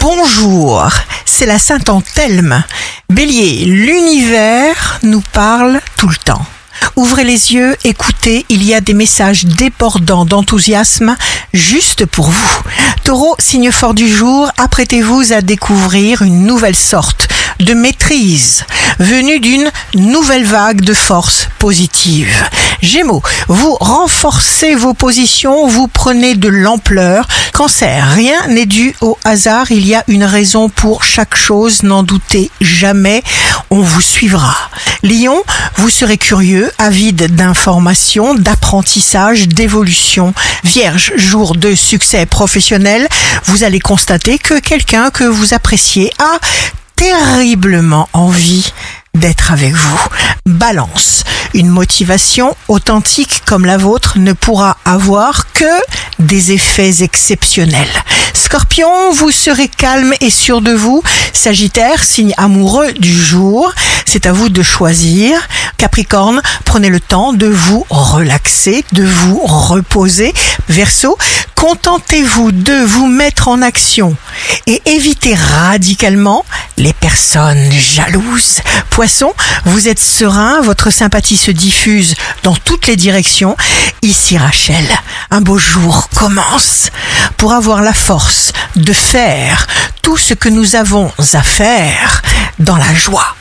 bonjour, c'est la Sainte Anthelme. Bélier, l'univers nous parle tout le temps. Ouvrez les yeux, écoutez, il y a des messages débordants d'enthousiasme juste pour vous. Taureau, signe fort du jour, apprêtez-vous à découvrir une nouvelle sorte de maîtrise venue d'une nouvelle vague de force positive. Gémeaux, vous renforcez vos positions, vous prenez de l'ampleur. Cancer, rien n'est dû au hasard, il y a une raison pour chaque chose, n'en doutez jamais, on vous suivra. Lion, vous serez curieux, avide d'informations, d'apprentissage, d'évolution. Vierge, jour de succès professionnel, vous allez constater que quelqu'un que vous appréciez a terriblement envie d'être avec vous. Balance. Une motivation authentique comme la vôtre ne pourra avoir que des effets exceptionnels. Scorpion, vous serez calme et sûr de vous. Sagittaire, signe amoureux du jour, c'est à vous de choisir. Capricorne, prenez le temps de vous relaxer, de vous reposer. Verseau, contentez-vous de vous mettre en action et évitez radicalement les personnes jalouses. Poisson, vous êtes serein, votre sympathie se diffuse dans toutes les directions. Ici Rachel, un beau jour commence pour avoir la force de faire tout ce que nous avons à faire dans la joie.